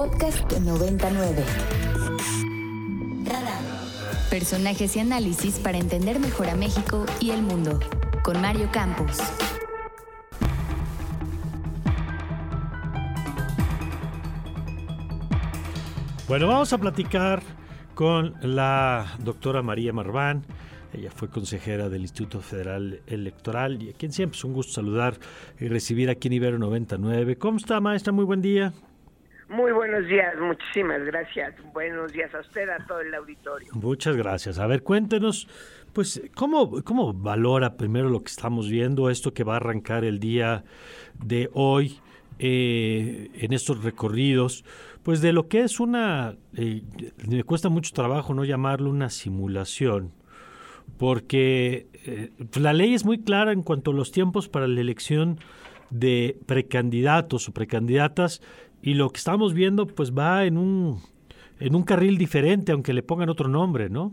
Podcast 99. Personajes y análisis para entender mejor a México y el mundo. Con Mario Campos. Bueno, vamos a platicar con la doctora María Marván. Ella fue consejera del Instituto Federal Electoral y a quien siempre es un gusto saludar y recibir aquí en Ibero 99. ¿Cómo está, maestra? Muy buen día. Muy buenos días, muchísimas gracias. Buenos días a usted, a todo el auditorio. Muchas gracias. A ver, cuéntenos, pues, ¿cómo, cómo valora primero lo que estamos viendo, esto que va a arrancar el día de hoy eh, en estos recorridos? Pues de lo que es una, eh, me cuesta mucho trabajo no llamarlo una simulación, porque eh, pues, la ley es muy clara en cuanto a los tiempos para la elección de precandidatos o precandidatas y lo que estamos viendo pues va en un, en un carril diferente, aunque le pongan otro nombre, ¿no?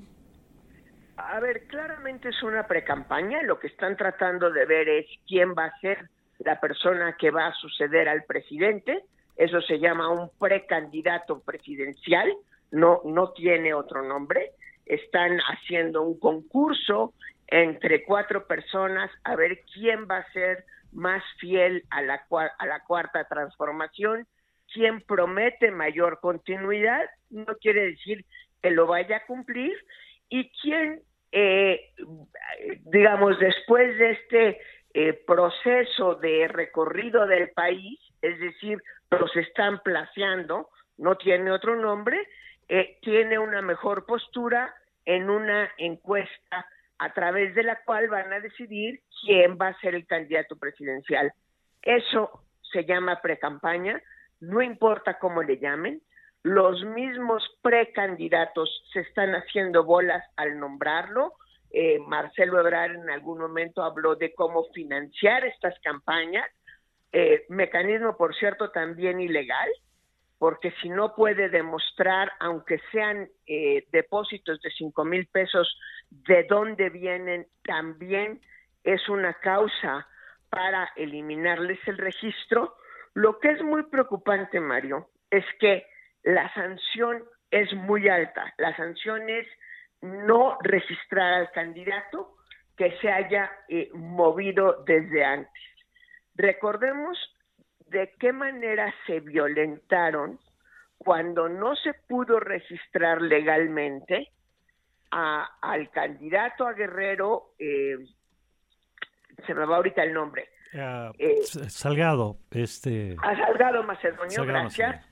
A ver, claramente es una precampaña, lo que están tratando de ver es quién va a ser la persona que va a suceder al presidente, eso se llama un precandidato presidencial, no, no tiene otro nombre. Están haciendo un concurso entre cuatro personas a ver quién va a ser más fiel a la, a la cuarta transformación, quién promete mayor continuidad, no quiere decir que lo vaya a cumplir, y quién, eh, digamos, después de este eh, proceso de recorrido del país, es decir, los están placeando, no tiene otro nombre, eh, tiene una mejor postura en una encuesta a través de la cual van a decidir quién va a ser el candidato presidencial. Eso se llama precampaña, no importa cómo le llamen, los mismos precandidatos se están haciendo bolas al nombrarlo. Eh, Marcelo Ebrard en algún momento habló de cómo financiar estas campañas eh, mecanismo, por cierto, también ilegal, porque si no puede demostrar, aunque sean eh, depósitos de cinco mil pesos, de dónde vienen, también es una causa para eliminarles el registro. Lo que es muy preocupante, Mario, es que la sanción es muy alta. La sanción es no registrar al candidato que se haya eh, movido desde antes. Recordemos de qué manera se violentaron cuando no se pudo registrar legalmente al candidato a Guerrero, eh, se me va ahorita el nombre. Eh, Salgado, este. A Salgado Macedonio, gracias.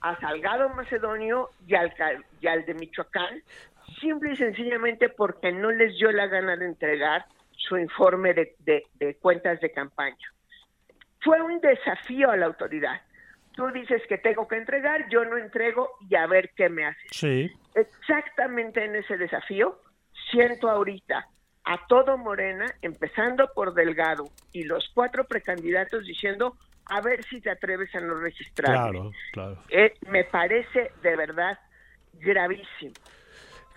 A Salgado Macedonio y al, y al de Michoacán, simple y sencillamente porque no les dio la gana de entregar su informe de cuentas de campaña fue un desafío a la autoridad. Tú dices que tengo que entregar, yo no entrego y a ver qué me haces. Sí. Exactamente en ese desafío siento ahorita a todo Morena, empezando por Delgado y los cuatro precandidatos diciendo a ver si te atreves a no registrar. Claro, claro. Eh, me parece de verdad gravísimo.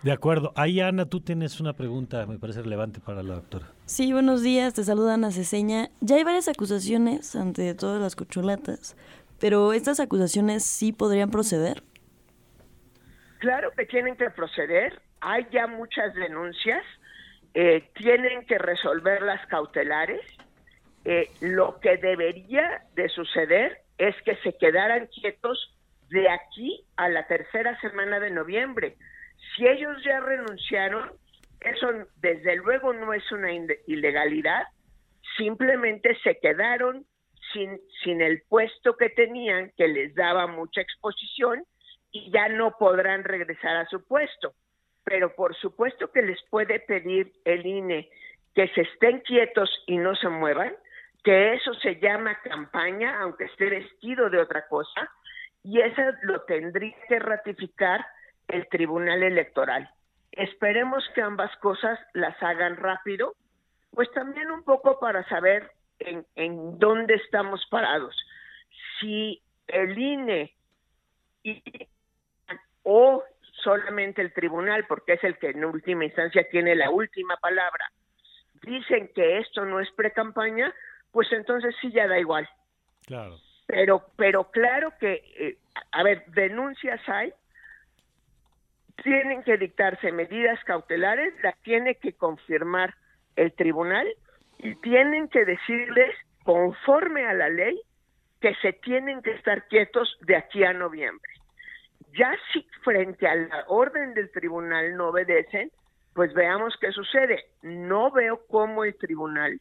De acuerdo. Ahí, Ana, tú tienes una pregunta, me parece relevante para la doctora. Sí, buenos días, te saluda Ana Ceseña. Ya hay varias acusaciones ante todas las cochulatas, pero ¿estas acusaciones sí podrían proceder? Claro que tienen que proceder. Hay ya muchas denuncias. Eh, tienen que resolver las cautelares. Eh, lo que debería de suceder es que se quedaran quietos de aquí a la tercera semana de noviembre si ellos ya renunciaron, eso desde luego no es una ilegalidad, simplemente se quedaron sin, sin el puesto que tenían, que les daba mucha exposición, y ya no podrán regresar a su puesto. Pero por supuesto que les puede pedir el INE que se estén quietos y no se muevan, que eso se llama campaña, aunque esté vestido de otra cosa, y eso lo tendría que ratificar el Tribunal Electoral. Esperemos que ambas cosas las hagan rápido, pues también un poco para saber en, en dónde estamos parados. Si el INE o solamente el tribunal, porque es el que en última instancia tiene la última palabra, dicen que esto no es pre-campaña, pues entonces sí ya da igual. Claro. Pero, pero claro que, eh, a ver, denuncias hay, tienen que dictarse medidas cautelares, las tiene que confirmar el tribunal y tienen que decirles, conforme a la ley, que se tienen que estar quietos de aquí a noviembre. Ya si frente a la orden del tribunal no obedecen, pues veamos qué sucede. No veo cómo el tribunal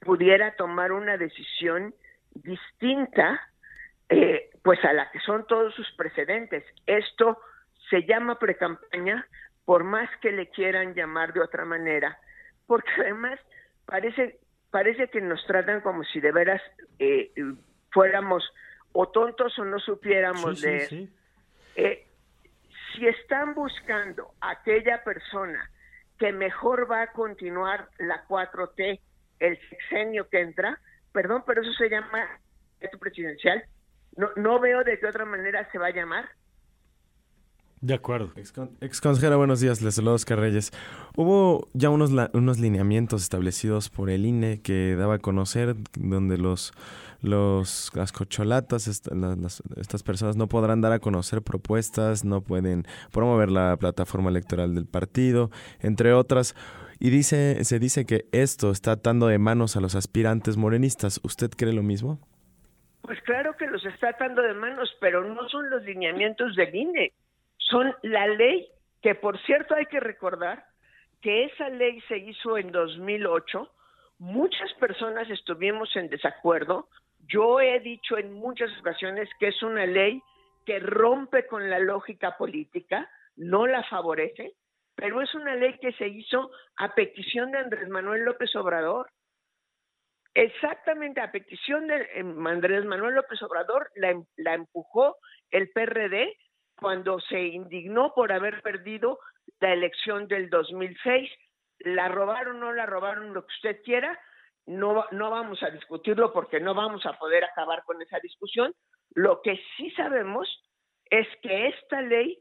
pudiera tomar una decisión distinta eh, pues a la que son todos sus precedentes. Esto se llama precampaña, por más que le quieran llamar de otra manera, porque además parece parece que nos tratan como si de veras eh, fuéramos o tontos o no supiéramos de eh, si están buscando aquella persona que mejor va a continuar la 4T el sexenio que entra, perdón, pero eso se llama presidencial. No, no veo de qué otra manera se va a llamar. De acuerdo. Ex, consejera, buenos días. Les saludo Oscar Reyes. Hubo ya unos, unos lineamientos establecidos por el INE que daba a conocer donde los, los las cocholatas, estas personas no podrán dar a conocer propuestas, no pueden promover la plataforma electoral del partido, entre otras. Y dice, se dice que esto está atando de manos a los aspirantes morenistas. ¿Usted cree lo mismo? Pues claro que los está atando de manos, pero no son los lineamientos del INE son la ley que, por cierto, hay que recordar que esa ley se hizo en 2008. Muchas personas estuvimos en desacuerdo. Yo he dicho en muchas ocasiones que es una ley que rompe con la lógica política, no la favorece, pero es una ley que se hizo a petición de Andrés Manuel López Obrador. Exactamente a petición de em, Andrés Manuel López Obrador la, em, empujó el PRD cuando se indignó por haber perdido la elección del 2006. La robaron, no la robaron, lo que usted quiera. No, no vamos a discutirlo porque no vamos a poder acabar con esa discusión. Lo que sí sabemos es que esta ley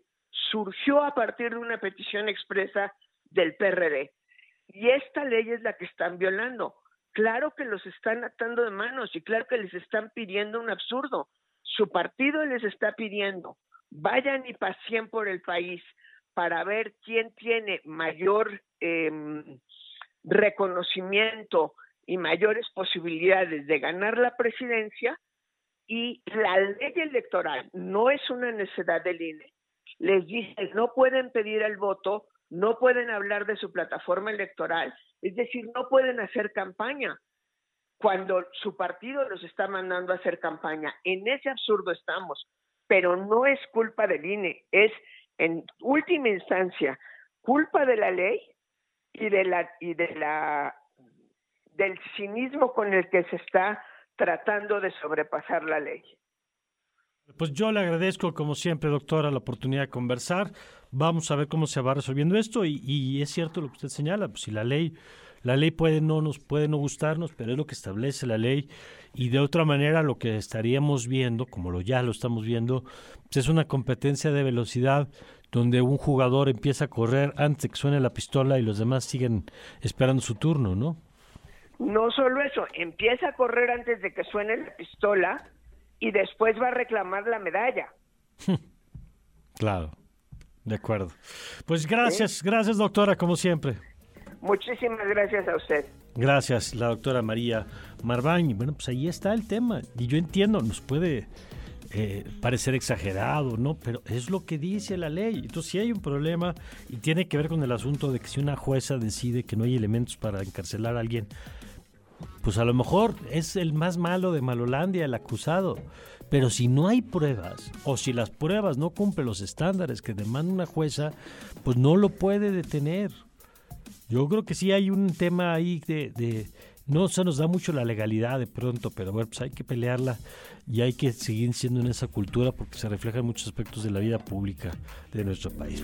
surgió a partir de una petición expresa del PRD. Y esta ley es la que están violando. Claro que los están atando de manos y claro que les están pidiendo un absurdo. Su partido les está pidiendo vayan y paseen por el país para ver quién tiene mayor em, reconocimiento y mayores posibilidades de ganar la presidencia y la ley electoral no es una necesidad del INE. Les dice, no pueden pedir el voto, no pueden hablar de su plataforma electoral, es decir, no pueden hacer campaña cuando su partido los está mandando a hacer campaña. En ese absurdo estamos pero no es culpa del INE, es en última instancia culpa de la ley y de la y de la del cinismo con el que se está tratando de sobrepasar la ley. Pues yo le agradezco, como siempre, doctora, la oportunidad de conversar. Vamos a ver cómo se va resolviendo esto y, y es cierto lo que usted señala, pues si la ley la ley puede no nos puede no gustarnos, pero es lo que establece la ley y de otra manera lo que estaríamos viendo, como lo ya lo estamos viendo, pues es una competencia de velocidad donde un jugador empieza a correr antes que suene la pistola y los demás siguen esperando su turno, ¿no? No solo eso, empieza a correr antes de que suene la pistola y después va a reclamar la medalla. claro, de acuerdo. Pues gracias, gracias doctora, como siempre. Muchísimas gracias a usted. Gracias, la doctora María Marbañ. Bueno, pues ahí está el tema. Y yo entiendo, nos puede eh, parecer exagerado, ¿no? Pero es lo que dice la ley. Entonces, si hay un problema y tiene que ver con el asunto de que si una jueza decide que no hay elementos para encarcelar a alguien, pues a lo mejor es el más malo de Malolandia, el acusado. Pero si no hay pruebas, o si las pruebas no cumplen los estándares que demanda una jueza, pues no lo puede detener. Yo creo que sí hay un tema ahí de, no se nos da mucho la legalidad de pronto, pero bueno, pues hay que pelearla y hay que seguir siendo en esa cultura porque se refleja en muchos aspectos de la vida pública de nuestro país.